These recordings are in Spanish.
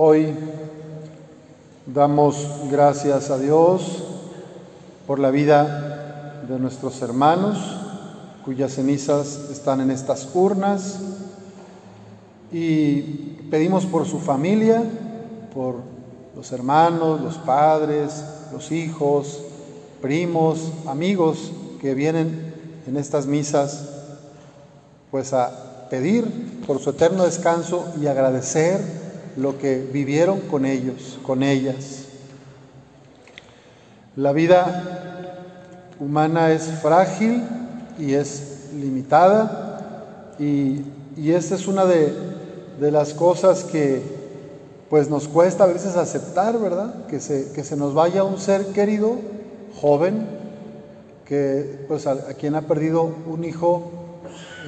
Hoy damos gracias a Dios por la vida de nuestros hermanos cuyas cenizas están en estas urnas y pedimos por su familia, por los hermanos, los padres, los hijos, primos, amigos que vienen en estas misas pues a pedir por su eterno descanso y agradecer lo que vivieron con ellos, con ellas. La vida humana es frágil y es limitada y, esta es una de, las cosas que pues nos cuesta a veces aceptar, ¿verdad? Que se, que se nos vaya un ser querido, joven, que pues a, a quien ha perdido un hijo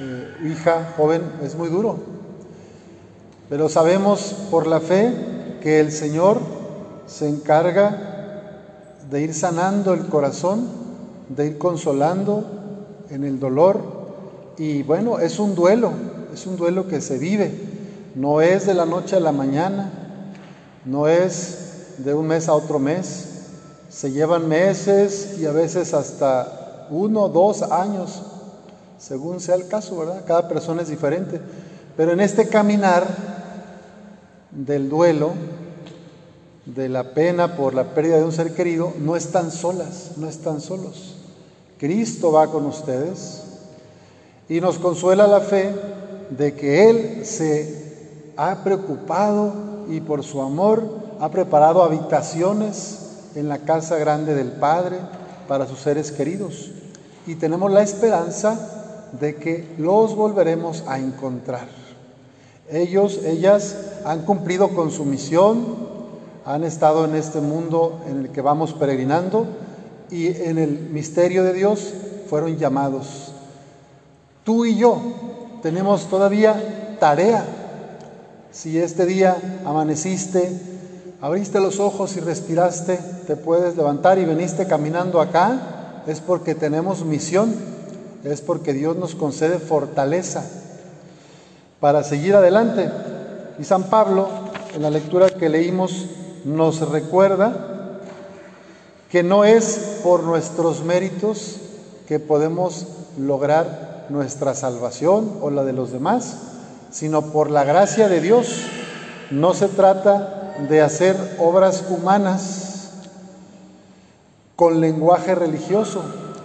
eh, hija joven es muy duro. Pero sabemos por la fe que el Señor se encarga de ir sanando el corazón, de ir consolando en el dolor. Y bueno, es un duelo, es un duelo que se vive. No es de la noche a la mañana, no es de un mes a otro mes. Se llevan meses y a veces hasta uno, dos años según sea el caso, ¿verdad? Cada persona es diferente. Pero en este caminar del duelo, de la pena por la pérdida de un ser querido, no están solas, no están solos. Cristo va con ustedes y nos consuela la fe de que Él se ha preocupado y por su amor ha preparado habitaciones en la casa grande del Padre para sus seres queridos. Y tenemos la esperanza de que los volveremos a encontrar. Ellos, ellas han cumplido con su misión, han estado en este mundo en el que vamos peregrinando y en el misterio de Dios fueron llamados. Tú y yo tenemos todavía tarea. Si este día amaneciste, abriste los ojos y respiraste, te puedes levantar y veniste caminando acá, es porque tenemos misión es porque Dios nos concede fortaleza para seguir adelante. Y San Pablo, en la lectura que leímos, nos recuerda que no es por nuestros méritos que podemos lograr nuestra salvación o la de los demás, sino por la gracia de Dios. No se trata de hacer obras humanas con lenguaje religioso,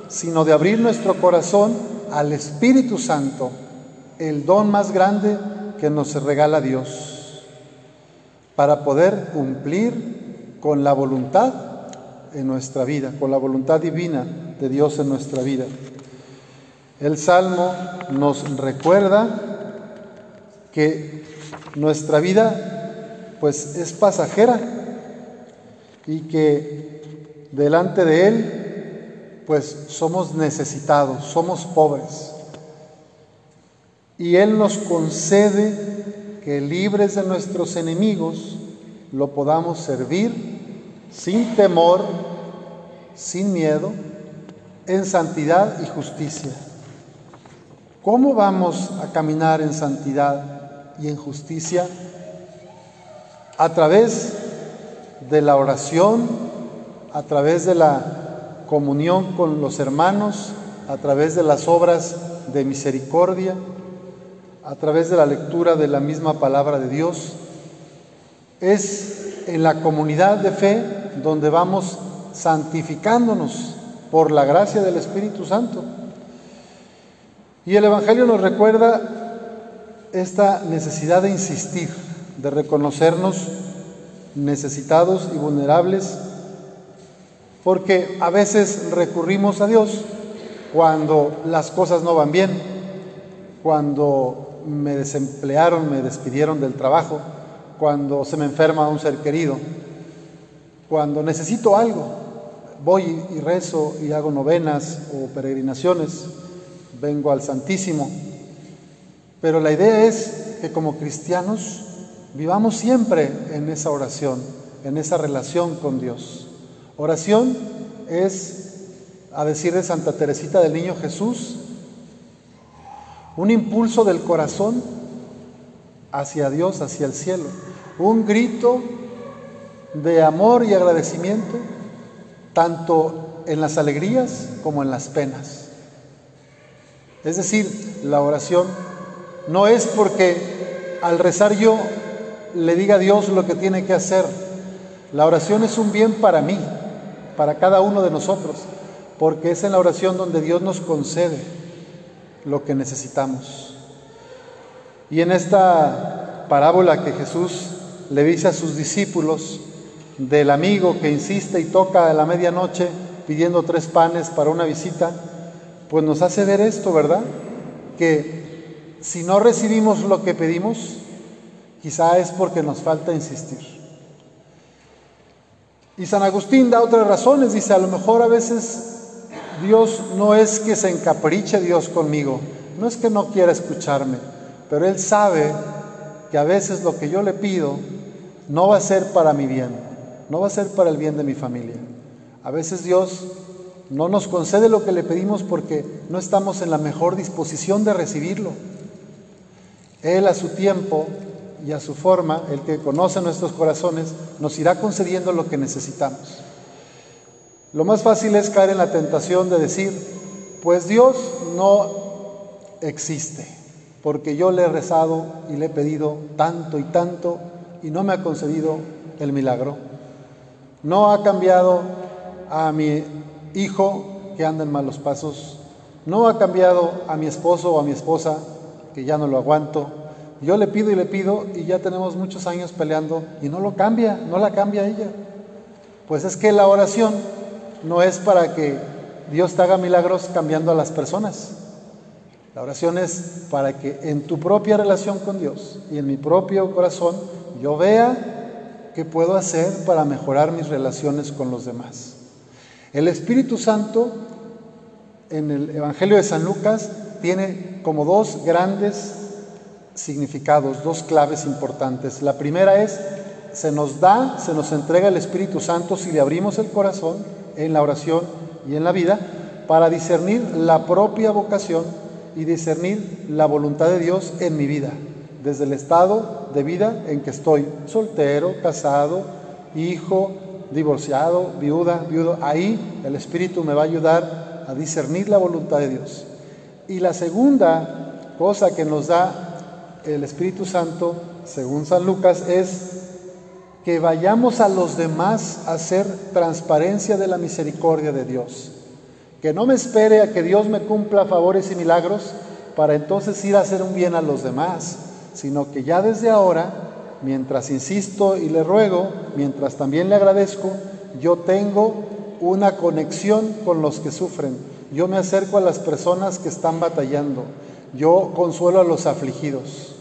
sino de abrir nuestro corazón al Espíritu Santo, el don más grande que nos regala Dios, para poder cumplir con la voluntad en nuestra vida, con la voluntad divina de Dios en nuestra vida. El Salmo nos recuerda que nuestra vida pues es pasajera y que delante de Él pues somos necesitados, somos pobres. Y Él nos concede que libres de nuestros enemigos lo podamos servir sin temor, sin miedo, en santidad y justicia. ¿Cómo vamos a caminar en santidad y en justicia? A través de la oración, a través de la comunión con los hermanos a través de las obras de misericordia, a través de la lectura de la misma palabra de Dios. Es en la comunidad de fe donde vamos santificándonos por la gracia del Espíritu Santo. Y el Evangelio nos recuerda esta necesidad de insistir, de reconocernos necesitados y vulnerables porque a veces recurrimos a Dios cuando las cosas no van bien, cuando me desemplearon, me despidieron del trabajo, cuando se me enferma un ser querido, cuando necesito algo, voy y rezo y hago novenas o peregrinaciones, vengo al Santísimo. Pero la idea es que como cristianos vivamos siempre en esa oración, en esa relación con Dios. Oración es, a decir de Santa Teresita del Niño Jesús, un impulso del corazón hacia Dios, hacia el cielo. un grito de amor y agradecimiento, tanto en las alegrías como en las penas. Es decir, la oración no es porque al rezar yo le diga a Dios lo que tiene que hacer. La oración es un bien para mí, para cada uno de nosotros, porque es en la oración donde Dios nos concede lo que necesitamos. Y en esta parábola que Jesús le dice a sus discípulos del amigo que insiste y toca a la medianoche pidiendo tres panes para una visita, pues nos hace ver esto, ¿verdad? Que si no recibimos lo que pedimos, quizá es porque nos falta insistir. Y San Agustín da otras razones, dice, a lo mejor a veces Dios no es que se encapriche Dios conmigo, no es que no quiera escucharme, pero Él sabe que a veces lo que yo le pido no va a ser para mi bien, no va a ser para el bien de mi familia. A veces Dios no nos concede lo que le pedimos porque no estamos en la mejor disposición de recibirlo. Él a su tiempo y a su forma, el que conoce nuestros corazones, nos irá concediendo lo que necesitamos. Lo más fácil es caer en la tentación de decir, pues Dios no existe, porque yo le he rezado y le he pedido tanto y tanto y no me ha concedido el milagro. No ha cambiado a mi hijo que anda en malos pasos. No ha cambiado a mi esposo o a mi esposa que ya no lo aguanto. Yo le pido y le pido y ya tenemos muchos años peleando y no lo cambia, no la cambia ella. Pues es que la oración no es para que Dios te haga milagros cambiando a las personas. La oración es para que en tu propia relación con Dios y en mi propio corazón yo vea qué puedo hacer para mejorar mis relaciones con los demás. El Espíritu Santo en el Evangelio de San Lucas tiene como dos grandes significados, dos claves importantes. La primera es, se nos da, se nos entrega el Espíritu Santo si le abrimos el corazón en la oración y en la vida para discernir la propia vocación y discernir la voluntad de Dios en mi vida, desde el estado de vida en que estoy, soltero, casado, hijo, divorciado, viuda, viudo. Ahí el Espíritu me va a ayudar a discernir la voluntad de Dios. Y la segunda cosa que nos da el Espíritu Santo, según San Lucas, es que vayamos a los demás a hacer transparencia de la misericordia de Dios. Que no me espere a que Dios me cumpla favores y milagros para entonces ir a hacer un bien a los demás, sino que ya desde ahora, mientras insisto y le ruego, mientras también le agradezco, yo tengo una conexión con los que sufren. Yo me acerco a las personas que están batallando. Yo consuelo a los afligidos.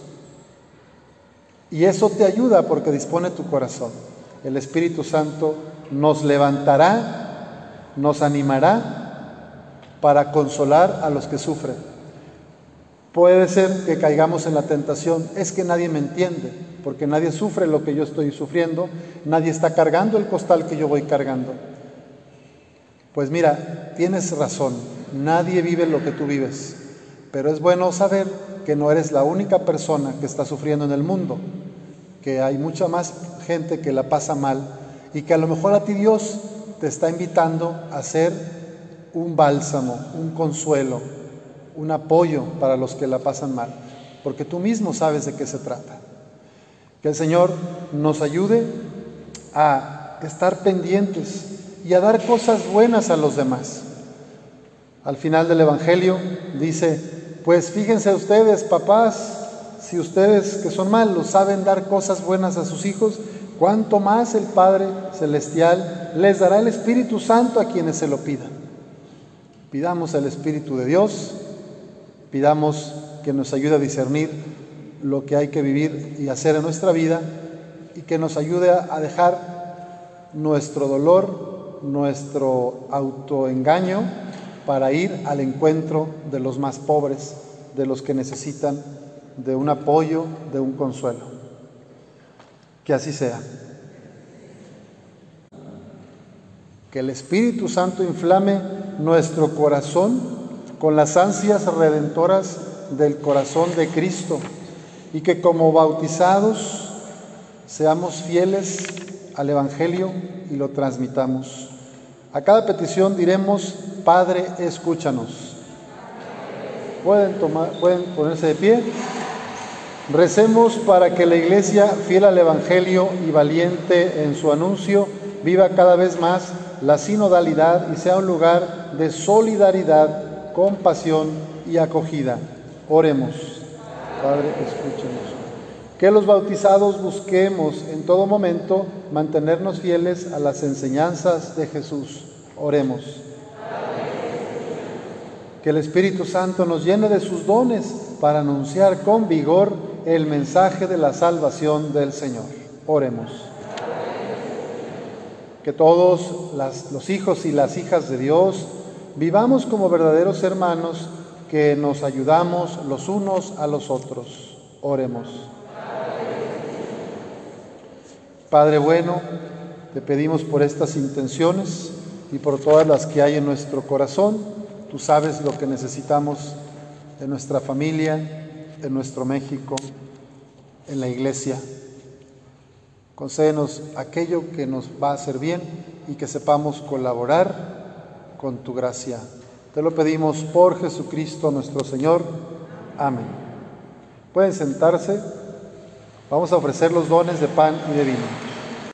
Y eso te ayuda porque dispone tu corazón. El Espíritu Santo nos levantará, nos animará para consolar a los que sufren. Puede ser que caigamos en la tentación, es que nadie me entiende, porque nadie sufre lo que yo estoy sufriendo, nadie está cargando el costal que yo voy cargando. Pues mira, tienes razón, nadie vive lo que tú vives, pero es bueno saber que no eres la única persona que está sufriendo en el mundo, que hay mucha más gente que la pasa mal y que a lo mejor a ti Dios te está invitando a ser un bálsamo, un consuelo, un apoyo para los que la pasan mal, porque tú mismo sabes de qué se trata. Que el Señor nos ayude a estar pendientes y a dar cosas buenas a los demás. Al final del Evangelio dice, pues fíjense ustedes, papás, si ustedes que son malos saben dar cosas buenas a sus hijos, cuánto más el Padre Celestial les dará el Espíritu Santo a quienes se lo pidan. Pidamos al Espíritu de Dios, pidamos que nos ayude a discernir lo que hay que vivir y hacer en nuestra vida y que nos ayude a dejar nuestro dolor, nuestro autoengaño para ir al encuentro de los más pobres, de los que necesitan de un apoyo, de un consuelo. Que así sea. Que el Espíritu Santo inflame nuestro corazón con las ansias redentoras del corazón de Cristo y que como bautizados seamos fieles al Evangelio y lo transmitamos. A cada petición diremos, Padre, escúchanos. Pueden, tomar, pueden ponerse de pie. Recemos para que la Iglesia, fiel al Evangelio y valiente en su anuncio, viva cada vez más la sinodalidad y sea un lugar de solidaridad, compasión y acogida. Oremos. Padre, escúchenos. Que los bautizados busquemos en todo momento mantenernos fieles a las enseñanzas de Jesús. Oremos. Que el Espíritu Santo nos llene de sus dones para anunciar con vigor el mensaje de la salvación del Señor. Oremos. Que todos los hijos y las hijas de Dios vivamos como verdaderos hermanos que nos ayudamos los unos a los otros. Oremos. Padre bueno, te pedimos por estas intenciones y por todas las que hay en nuestro corazón. Tú sabes lo que necesitamos en nuestra familia, en nuestro México, en la iglesia. Concédenos aquello que nos va a hacer bien y que sepamos colaborar con tu gracia. Te lo pedimos por Jesucristo nuestro Señor. Amén. Pueden sentarse. Vamos a ofrecer los dones de pan y de vino.